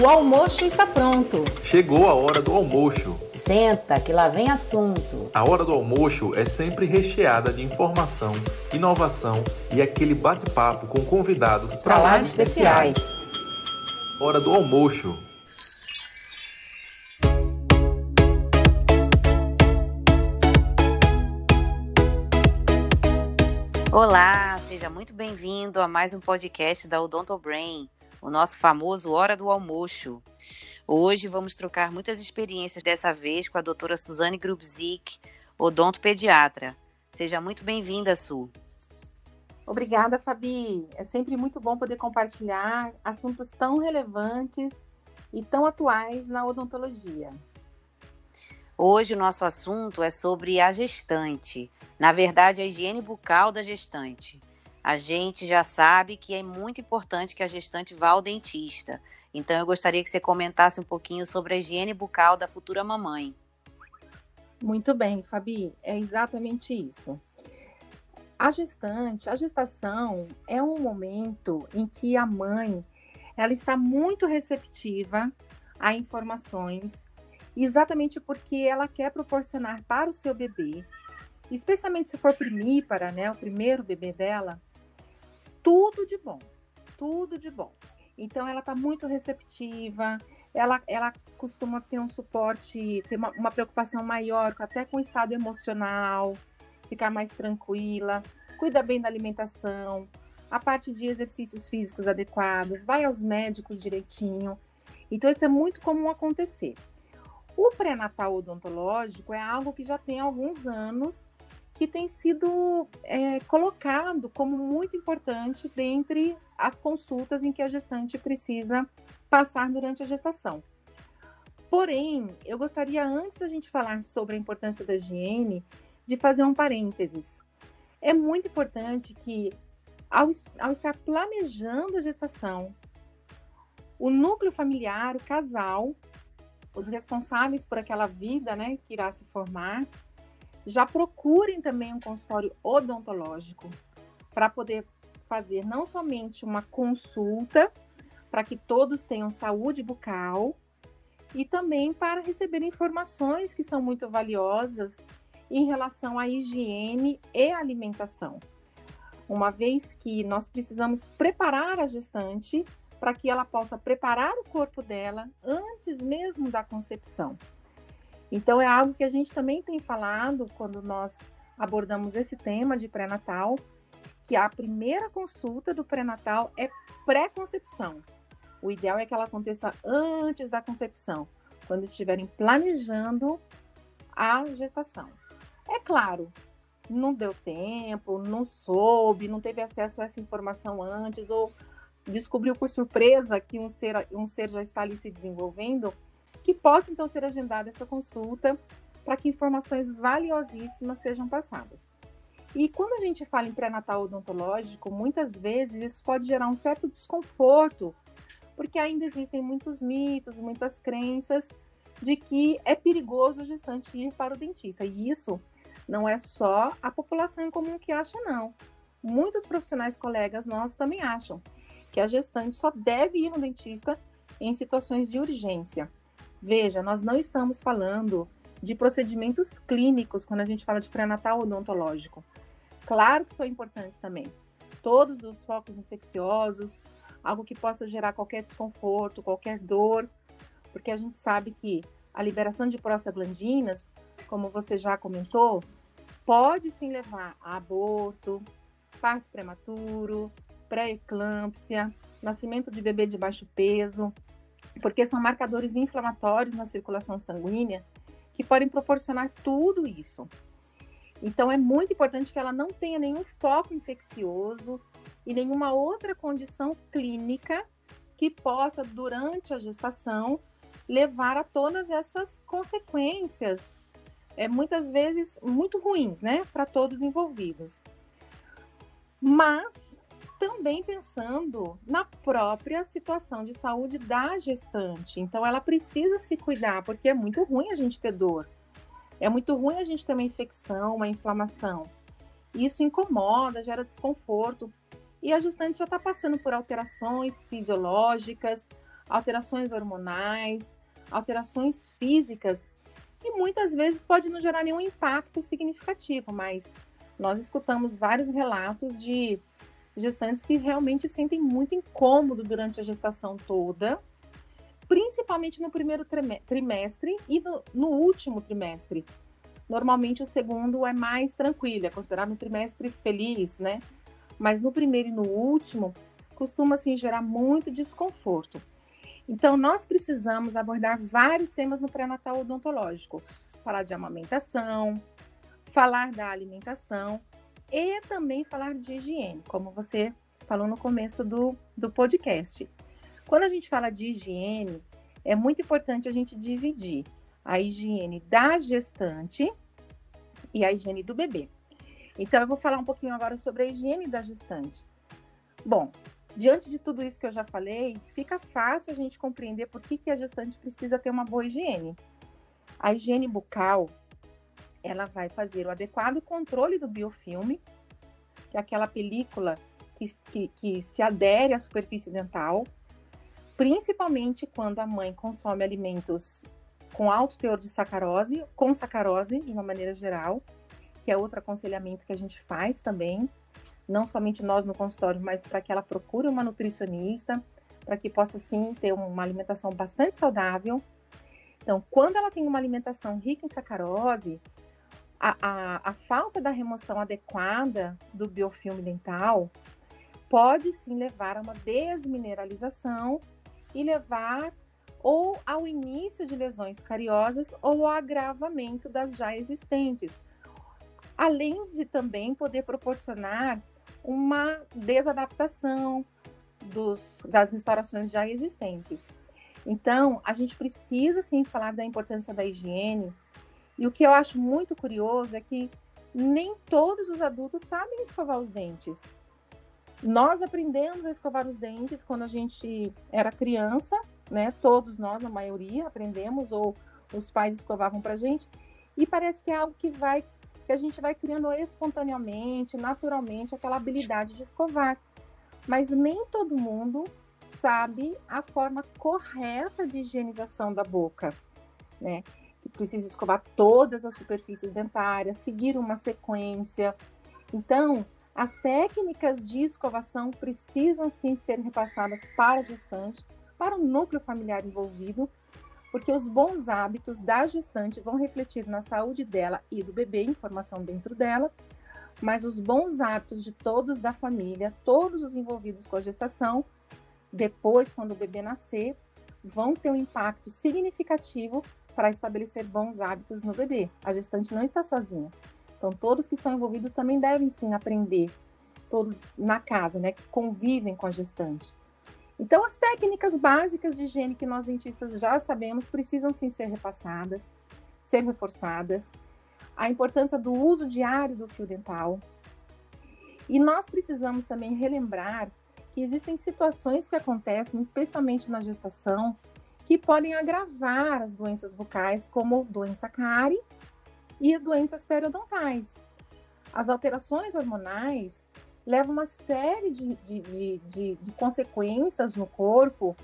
O almoço está pronto. Chegou a hora do almoço. Senta, que lá vem assunto. A hora do almoço é sempre recheada de informação, inovação e aquele bate-papo com convidados para lá de especiais. Hora do almoço. Olá, seja muito bem-vindo a mais um podcast da Odonto Brain, o nosso famoso Hora do Almoço. Hoje vamos trocar muitas experiências, dessa vez com a doutora Suzane Grubzik, odontopediatra. Seja muito bem-vinda, Su. Obrigada, Fabi. É sempre muito bom poder compartilhar assuntos tão relevantes e tão atuais na odontologia. Hoje o nosso assunto é sobre a gestante, na verdade, a higiene bucal da gestante. A gente já sabe que é muito importante que a gestante vá ao dentista. Então, eu gostaria que você comentasse um pouquinho sobre a higiene bucal da futura mamãe. Muito bem, Fabi, é exatamente isso. A gestante, a gestação é um momento em que a mãe ela está muito receptiva a informações, exatamente porque ela quer proporcionar para o seu bebê especialmente se for primípara, né, o primeiro bebê dela, tudo de bom, tudo de bom. Então ela está muito receptiva, ela, ela costuma ter um suporte, ter uma, uma preocupação maior até com o estado emocional, ficar mais tranquila, cuida bem da alimentação, a parte de exercícios físicos adequados, vai aos médicos direitinho. Então isso é muito comum acontecer. O pré-natal odontológico é algo que já tem alguns anos que tem sido é, colocado como muito importante dentre as consultas em que a gestante precisa passar durante a gestação. Porém, eu gostaria, antes da gente falar sobre a importância da higiene, de fazer um parênteses. É muito importante que, ao, ao estar planejando a gestação, o núcleo familiar, o casal, os responsáveis por aquela vida né, que irá se formar, já procurem também um consultório odontológico para poder fazer não somente uma consulta para que todos tenham saúde bucal e também para receber informações que são muito valiosas em relação à higiene e alimentação. Uma vez que nós precisamos preparar a gestante para que ela possa preparar o corpo dela antes mesmo da concepção. Então, é algo que a gente também tem falado quando nós abordamos esse tema de pré-natal, que a primeira consulta do pré-natal é pré-concepção. O ideal é que ela aconteça antes da concepção, quando estiverem planejando a gestação. É claro, não deu tempo, não soube, não teve acesso a essa informação antes, ou descobriu por surpresa que um ser, um ser já está ali se desenvolvendo, que possa então ser agendada essa consulta para que informações valiosíssimas sejam passadas. E quando a gente fala em pré-natal odontológico, muitas vezes isso pode gerar um certo desconforto, porque ainda existem muitos mitos, muitas crenças de que é perigoso o gestante ir para o dentista. E isso não é só a população em comum que acha, não. Muitos profissionais colegas nossos também acham que a gestante só deve ir no dentista em situações de urgência. Veja, nós não estamos falando de procedimentos clínicos quando a gente fala de pré-natal odontológico. Claro que são importantes também. Todos os focos infecciosos, algo que possa gerar qualquer desconforto, qualquer dor, porque a gente sabe que a liberação de prostaglandinas, como você já comentou, pode sim levar a aborto, parto prematuro, pré-eclâmpsia, nascimento de bebê de baixo peso, porque são marcadores inflamatórios na circulação sanguínea que podem proporcionar tudo isso. Então é muito importante que ela não tenha nenhum foco infeccioso e nenhuma outra condição clínica que possa, durante a gestação, levar a todas essas consequências, é, muitas vezes muito ruins, né, para todos envolvidos. Mas também pensando na própria situação de saúde da gestante. Então, ela precisa se cuidar, porque é muito ruim a gente ter dor. É muito ruim a gente ter uma infecção, uma inflamação. Isso incomoda, gera desconforto. E a gestante já está passando por alterações fisiológicas, alterações hormonais, alterações físicas, e muitas vezes pode não gerar nenhum impacto significativo, mas nós escutamos vários relatos de gestantes que realmente sentem muito incômodo durante a gestação toda, principalmente no primeiro trimestre e no, no último trimestre. Normalmente o segundo é mais tranquilo, é considerado um trimestre feliz, né? Mas no primeiro e no último costuma assim gerar muito desconforto. Então, nós precisamos abordar vários temas no pré-natal odontológico. Falar de amamentação, falar da alimentação e também falar de higiene, como você falou no começo do, do podcast. Quando a gente fala de higiene, é muito importante a gente dividir a higiene da gestante e a higiene do bebê. Então, eu vou falar um pouquinho agora sobre a higiene da gestante. Bom, Diante de tudo isso que eu já falei, fica fácil a gente compreender por que, que a gestante precisa ter uma boa higiene. A higiene bucal, ela vai fazer o adequado controle do biofilme, que é aquela película que, que, que se adere à superfície dental, principalmente quando a mãe consome alimentos com alto teor de sacarose, com sacarose de uma maneira geral, que é outro aconselhamento que a gente faz também não somente nós no consultório, mas para que ela procure uma nutricionista, para que possa sim ter uma alimentação bastante saudável. Então, quando ela tem uma alimentação rica em sacarose, a, a, a falta da remoção adequada do biofilme dental pode sim levar a uma desmineralização e levar ou ao início de lesões cariosas ou ao agravamento das já existentes, além de também poder proporcionar uma desadaptação dos, das restaurações já existentes. Então, a gente precisa sim falar da importância da higiene. E o que eu acho muito curioso é que nem todos os adultos sabem escovar os dentes. Nós aprendemos a escovar os dentes quando a gente era criança, né? Todos nós, a maioria, aprendemos ou os pais escovavam para gente. E parece que é algo que vai que a gente vai criando espontaneamente, naturalmente, aquela habilidade de escovar. Mas nem todo mundo sabe a forma correta de higienização da boca, né? Precisa escovar todas as superfícies dentárias, seguir uma sequência. Então, as técnicas de escovação precisam sim ser repassadas para a gestante, para o núcleo familiar envolvido, porque os bons hábitos da gestante vão refletir na saúde dela e do bebê, informação dentro dela, mas os bons hábitos de todos da família, todos os envolvidos com a gestação, depois, quando o bebê nascer, vão ter um impacto significativo para estabelecer bons hábitos no bebê. A gestante não está sozinha. Então, todos que estão envolvidos também devem sim aprender, todos na casa, né, que convivem com a gestante. Então, as técnicas básicas de higiene que nós dentistas já sabemos precisam sim ser repassadas, ser reforçadas. A importância do uso diário do fio dental. E nós precisamos também relembrar que existem situações que acontecem, especialmente na gestação, que podem agravar as doenças bucais, como doença cárie e doenças periodontais. As alterações hormonais leva uma série de, de, de, de, de consequências no corpo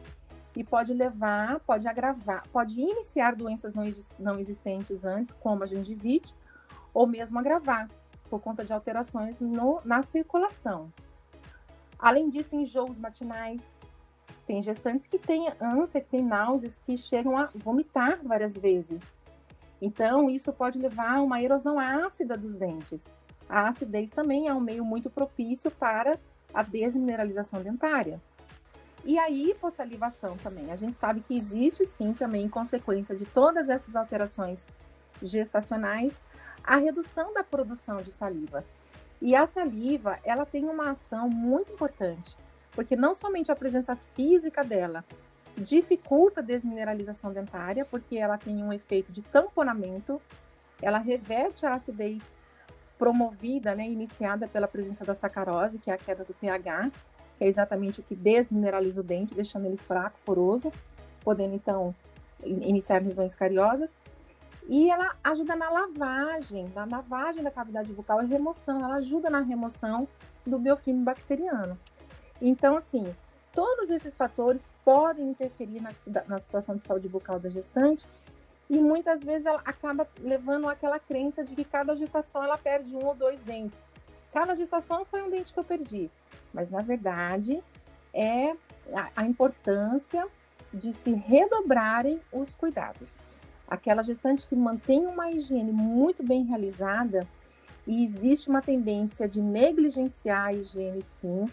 e pode levar, pode agravar, pode iniciar doenças não, não existentes antes, como a gengivite, ou mesmo agravar, por conta de alterações no, na circulação. Além disso, enjoos matinais. Tem gestantes que têm ânsia, que têm náuseas, que chegam a vomitar várias vezes. Então, isso pode levar a uma erosão ácida dos dentes a acidez também é um meio muito propício para a desmineralização dentária. E a hipossalivação também. A gente sabe que existe sim também, em consequência de todas essas alterações gestacionais, a redução da produção de saliva. E a saliva, ela tem uma ação muito importante, porque não somente a presença física dela dificulta a desmineralização dentária, porque ela tem um efeito de tamponamento, ela reverte a acidez promovida, né, iniciada pela presença da sacarose, que é a queda do pH, que é exatamente o que desmineraliza o dente, deixando ele fraco, poroso, podendo então iniciar lesões cariosas. E ela ajuda na lavagem, na lavagem da cavidade bucal e remoção, ela ajuda na remoção do biofilme bacteriano. Então, assim, todos esses fatores podem interferir na, na situação de saúde bucal da gestante e muitas vezes ela acaba levando aquela crença de que cada gestação ela perde um ou dois dentes. Cada gestação foi um dente que eu perdi, mas na verdade é a, a importância de se redobrarem os cuidados. Aquela gestante que mantém uma higiene muito bem realizada e existe uma tendência de negligenciar a higiene, sim.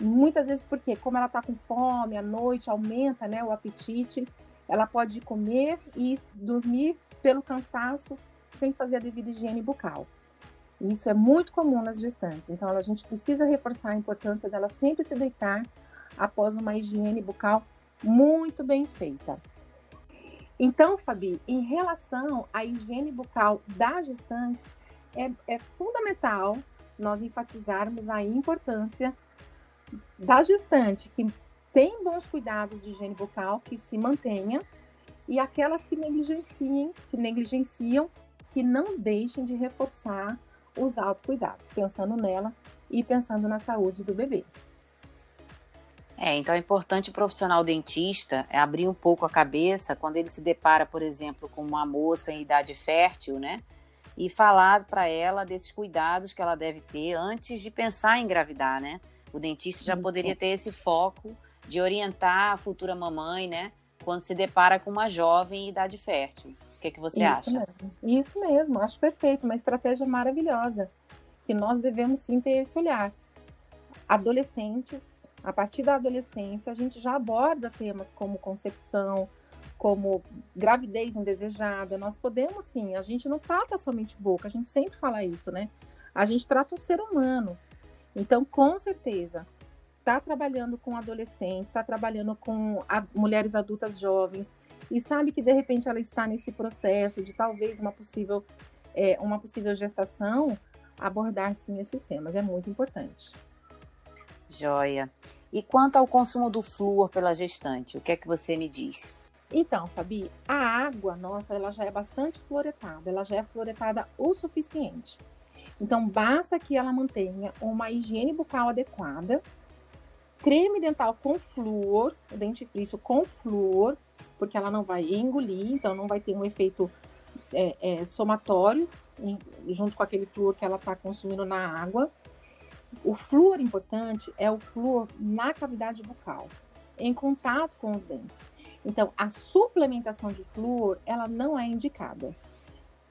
Muitas vezes porque, como ela está com fome, à noite aumenta né, o apetite, ela pode comer e dormir pelo cansaço sem fazer a devida higiene bucal. Isso é muito comum nas gestantes. Então, a gente precisa reforçar a importância dela sempre se deitar após uma higiene bucal muito bem feita. Então, Fabi, em relação à higiene bucal da gestante, é, é fundamental nós enfatizarmos a importância da gestante que tem bons cuidados de higiene bucal, que se mantenha, e aquelas que negligenciem, que negligenciam, que não deixem de reforçar os autocuidados, pensando nela e pensando na saúde do bebê. É, então é importante o profissional dentista é abrir um pouco a cabeça quando ele se depara, por exemplo, com uma moça em idade fértil, né? E falar para ela desses cuidados que ela deve ter antes de pensar em engravidar, né? O dentista já poderia ter esse foco de orientar a futura mamãe, né? Quando se depara com uma jovem em idade fértil. O que, é que você Isso acha? Mesmo. Isso mesmo, acho perfeito, uma estratégia maravilhosa. Que nós devemos sim ter esse olhar. Adolescentes a partir da adolescência, a gente já aborda temas como concepção, como gravidez indesejada. Nós podemos, sim, a gente não trata somente boca, a gente sempre fala isso, né? A gente trata o ser humano. Então, com certeza, está trabalhando com adolescentes, está trabalhando com a, mulheres adultas jovens e sabe que de repente ela está nesse processo de talvez uma possível, é, uma possível gestação, abordar sim esses temas é muito importante. Joia. E quanto ao consumo do flúor pela gestante, o que é que você me diz? Então, Fabi, a água nossa, ela já é bastante fluoretada, ela já é fluoretada o suficiente. Então, basta que ela mantenha uma higiene bucal adequada, creme dental com flúor, dentifrício com flúor, porque ela não vai engolir, então não vai ter um efeito é, é, somatório em, junto com aquele flúor que ela está consumindo na água. O flúor importante é o flúor na cavidade bucal, em contato com os dentes. Então, a suplementação de flúor, ela não é indicada.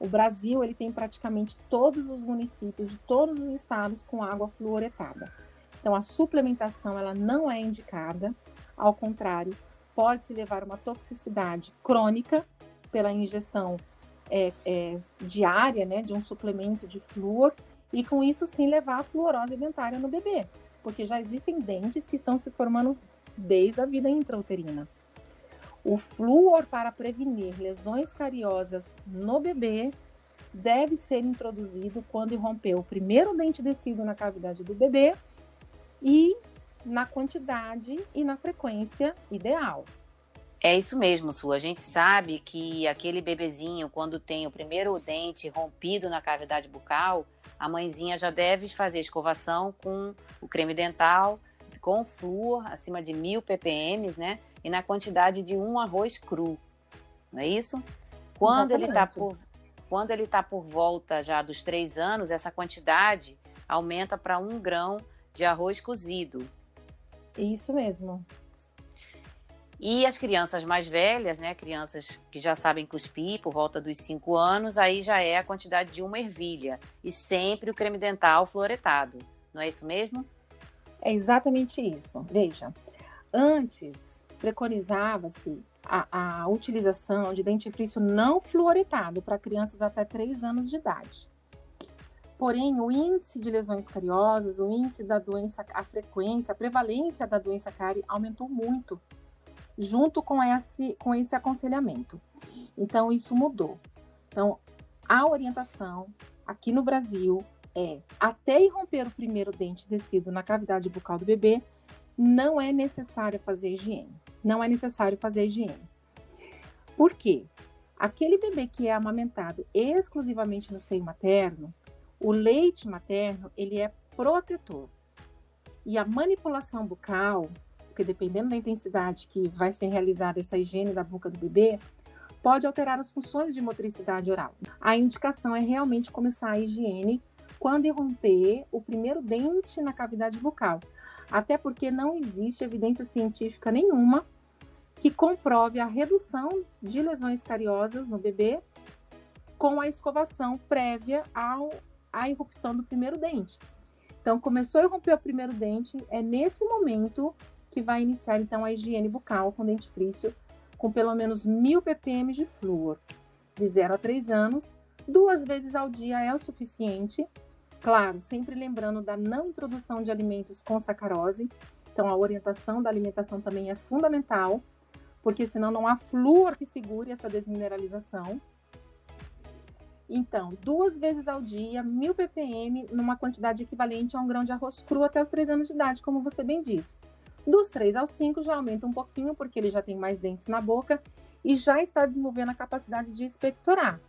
O Brasil, ele tem praticamente todos os municípios de todos os estados com água fluoretada. Então, a suplementação, ela não é indicada. Ao contrário, pode-se levar uma toxicidade crônica pela ingestão é, é, diária, né, de um suplemento de flúor e com isso sim levar a fluorose dentária no bebê, porque já existem dentes que estão se formando desde a vida intrauterina. O flúor para prevenir lesões cariosas no bebê deve ser introduzido quando romper o primeiro dente descido na cavidade do bebê e na quantidade e na frequência ideal. É isso mesmo, Su. A gente sabe que aquele bebezinho, quando tem o primeiro dente rompido na cavidade bucal, a mãezinha já deve fazer escovação com o creme dental, com flúor, acima de mil ppm, né? E na quantidade de um arroz cru. Não é isso? Quando ele está por quando ele está por volta já dos três anos, essa quantidade aumenta para um grão de arroz cozido. Isso mesmo. E as crianças mais velhas, né, crianças que já sabem cuspir por volta dos 5 anos, aí já é a quantidade de uma ervilha. E sempre o creme dental fluoretado. Não é isso mesmo? É exatamente isso. Veja, antes preconizava-se a, a utilização de dentifrício não fluoretado para crianças até 3 anos de idade. Porém, o índice de lesões cariosas, o índice da doença, a frequência, a prevalência da doença cárie aumentou muito junto com esse, com esse aconselhamento. Então, isso mudou. Então, a orientação aqui no Brasil é até irromper o primeiro dente descido na cavidade bucal do bebê, não é necessário fazer higiene. Não é necessário fazer higiene. Por quê? Aquele bebê que é amamentado exclusivamente no seio materno, o leite materno, ele é protetor. E a manipulação bucal porque dependendo da intensidade que vai ser realizada essa higiene da boca do bebê, pode alterar as funções de motricidade oral. A indicação é realmente começar a higiene quando irromper o primeiro dente na cavidade bucal, até porque não existe evidência científica nenhuma que comprove a redução de lesões cariosas no bebê com a escovação prévia ao, à irrupção do primeiro dente. Então, começou a irromper o primeiro dente, é nesse momento que vai iniciar então a higiene bucal com dentifrício com pelo menos mil ppm de flúor. De 0 a 3 anos, duas vezes ao dia é o suficiente. Claro, sempre lembrando da não introdução de alimentos com sacarose. Então, a orientação da alimentação também é fundamental, porque senão não há flúor que segure essa desmineralização. Então, duas vezes ao dia, 1000 ppm, numa quantidade equivalente a um grão de arroz cru até os 3 anos de idade, como você bem disse. Dos 3 aos 5 já aumenta um pouquinho, porque ele já tem mais dentes na boca e já está desenvolvendo a capacidade de expectorar.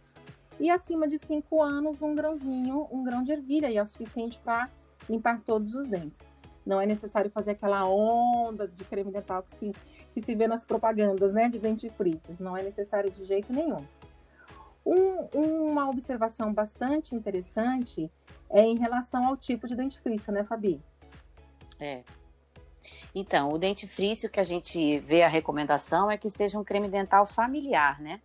E acima de 5 anos, um grãozinho, um grão de ervilha, e é o suficiente para limpar todos os dentes. Não é necessário fazer aquela onda de creme dental que se, que se vê nas propagandas né, de dentifrícios. Não é necessário de jeito nenhum. Um, uma observação bastante interessante é em relação ao tipo de dentifrício, né, Fabi? É. Então, o dentifrício que a gente vê a recomendação é que seja um creme dental familiar, né?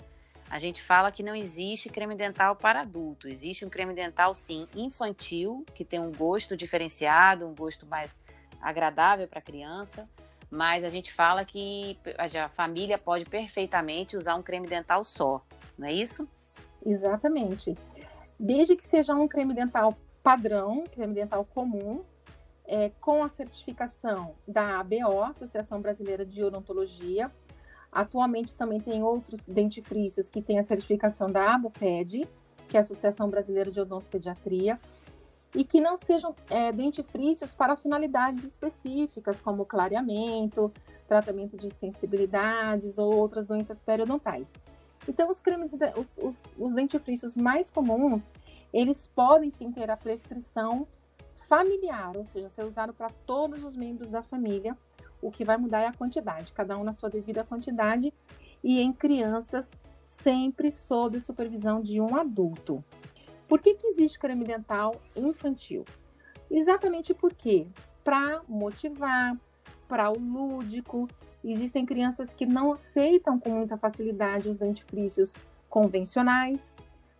A gente fala que não existe creme dental para adulto. Existe um creme dental, sim, infantil, que tem um gosto diferenciado, um gosto mais agradável para a criança. Mas a gente fala que a família pode perfeitamente usar um creme dental só, não é isso? Exatamente. Desde que seja um creme dental padrão, creme dental comum, é, com a certificação da ABO, Associação Brasileira de Odontologia. Atualmente também tem outros dentifrícios que têm a certificação da ABOPED, que é a Associação Brasileira de Odontopediatria, e que não sejam é, dentifrícios para finalidades específicas, como clareamento, tratamento de sensibilidades ou outras doenças periodontais. Então, os cremes, os, os, os dentifrícios mais comuns, eles podem sim ter a prescrição familiar, ou seja, ser usado para todos os membros da família. O que vai mudar é a quantidade, cada um na sua devida quantidade, e em crianças, sempre sob supervisão de um adulto. Por que, que existe creme dental infantil? Exatamente porque, para motivar, para o lúdico, Existem crianças que não aceitam com muita facilidade os dentifrícios convencionais,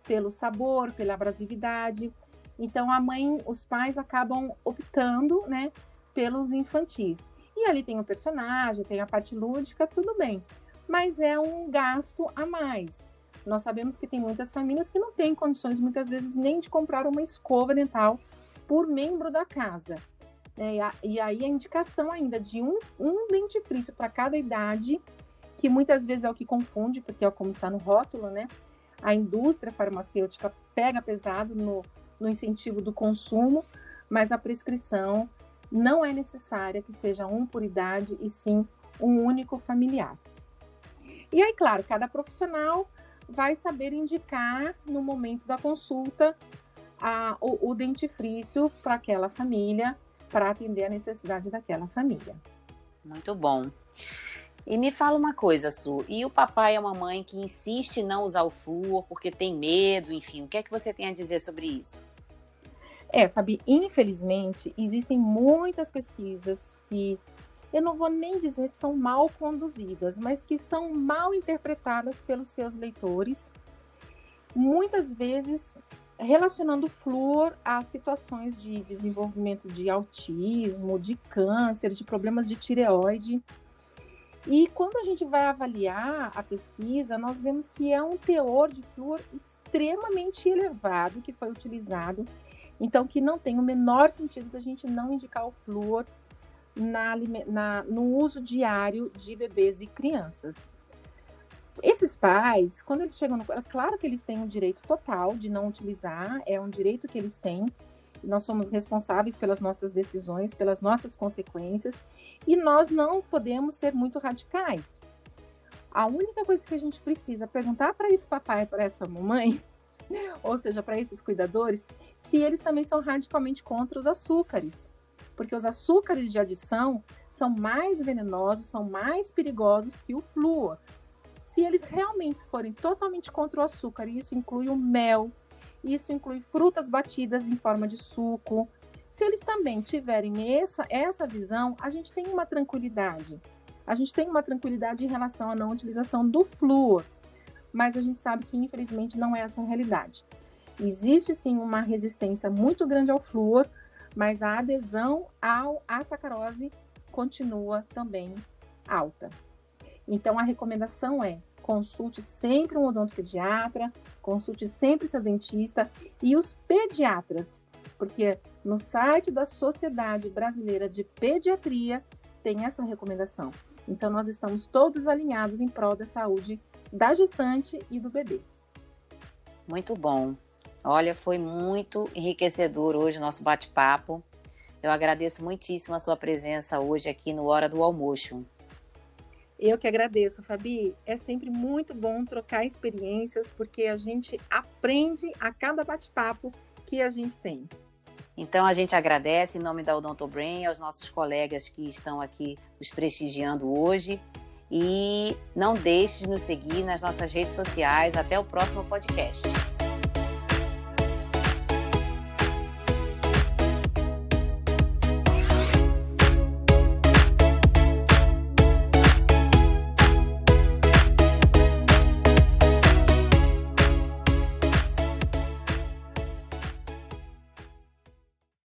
pelo sabor, pela abrasividade. Então a mãe, os pais acabam optando, né, pelos infantis. Ali tem o personagem, tem a parte lúdica, tudo bem. Mas é um gasto a mais. Nós sabemos que tem muitas famílias que não têm condições, muitas vezes, nem de comprar uma escova dental por membro da casa. É, e aí a indicação ainda de um, um dentifrício para cada idade, que muitas vezes é o que confunde, porque é como está no rótulo, né? A indústria farmacêutica pega pesado no, no incentivo do consumo, mas a prescrição não é necessária que seja um por idade e sim um único familiar. E aí, claro, cada profissional vai saber indicar no momento da consulta a, o, o dentifrício para aquela família para atender a necessidade daquela família. Muito bom. E me fala uma coisa, Su, e o papai e a mamãe que insiste em não usar o flúor porque tem medo, enfim, o que é que você tem a dizer sobre isso? É, Fabi, infelizmente, existem muitas pesquisas que eu não vou nem dizer que são mal conduzidas, mas que são mal interpretadas pelos seus leitores, muitas vezes relacionando flúor a situações de desenvolvimento de autismo, de câncer, de problemas de tireoide. E quando a gente vai avaliar a pesquisa, nós vemos que é um teor de flúor extremamente elevado que foi utilizado, então que não tem o menor sentido da gente não indicar o flúor na, na, no uso diário de bebês e crianças. Esses pais, quando eles chegam no. É claro que eles têm o direito total de não utilizar, é um direito que eles têm. Nós somos responsáveis pelas nossas decisões, pelas nossas consequências, e nós não podemos ser muito radicais. A única coisa que a gente precisa perguntar para esse papai, para essa mamãe, ou seja, para esses cuidadores, se eles também são radicalmente contra os açúcares. Porque os açúcares de adição são mais venenosos, são mais perigosos que o flúor. Se eles realmente forem totalmente contra o açúcar, e isso inclui o mel, isso inclui frutas batidas em forma de suco, se eles também tiverem essa, essa visão, a gente tem uma tranquilidade. A gente tem uma tranquilidade em relação à não utilização do flúor, mas a gente sabe que infelizmente não é essa a realidade. Existe sim uma resistência muito grande ao flúor, mas a adesão ao, à sacarose continua também alta. Então a recomendação é consulte sempre um odontopediatra, consulte sempre seu dentista e os pediatras, porque no site da Sociedade Brasileira de Pediatria tem essa recomendação. Então, nós estamos todos alinhados em prol da saúde da gestante e do bebê. Muito bom. Olha, foi muito enriquecedor hoje o nosso bate-papo. Eu agradeço muitíssimo a sua presença hoje aqui no Hora do Almoço. Eu que agradeço, Fabi. É sempre muito bom trocar experiências, porque a gente aprende a cada bate-papo que a gente tem. Então a gente agradece em nome da Odontobrain aos nossos colegas que estão aqui nos prestigiando hoje e não deixe de nos seguir nas nossas redes sociais. Até o próximo podcast.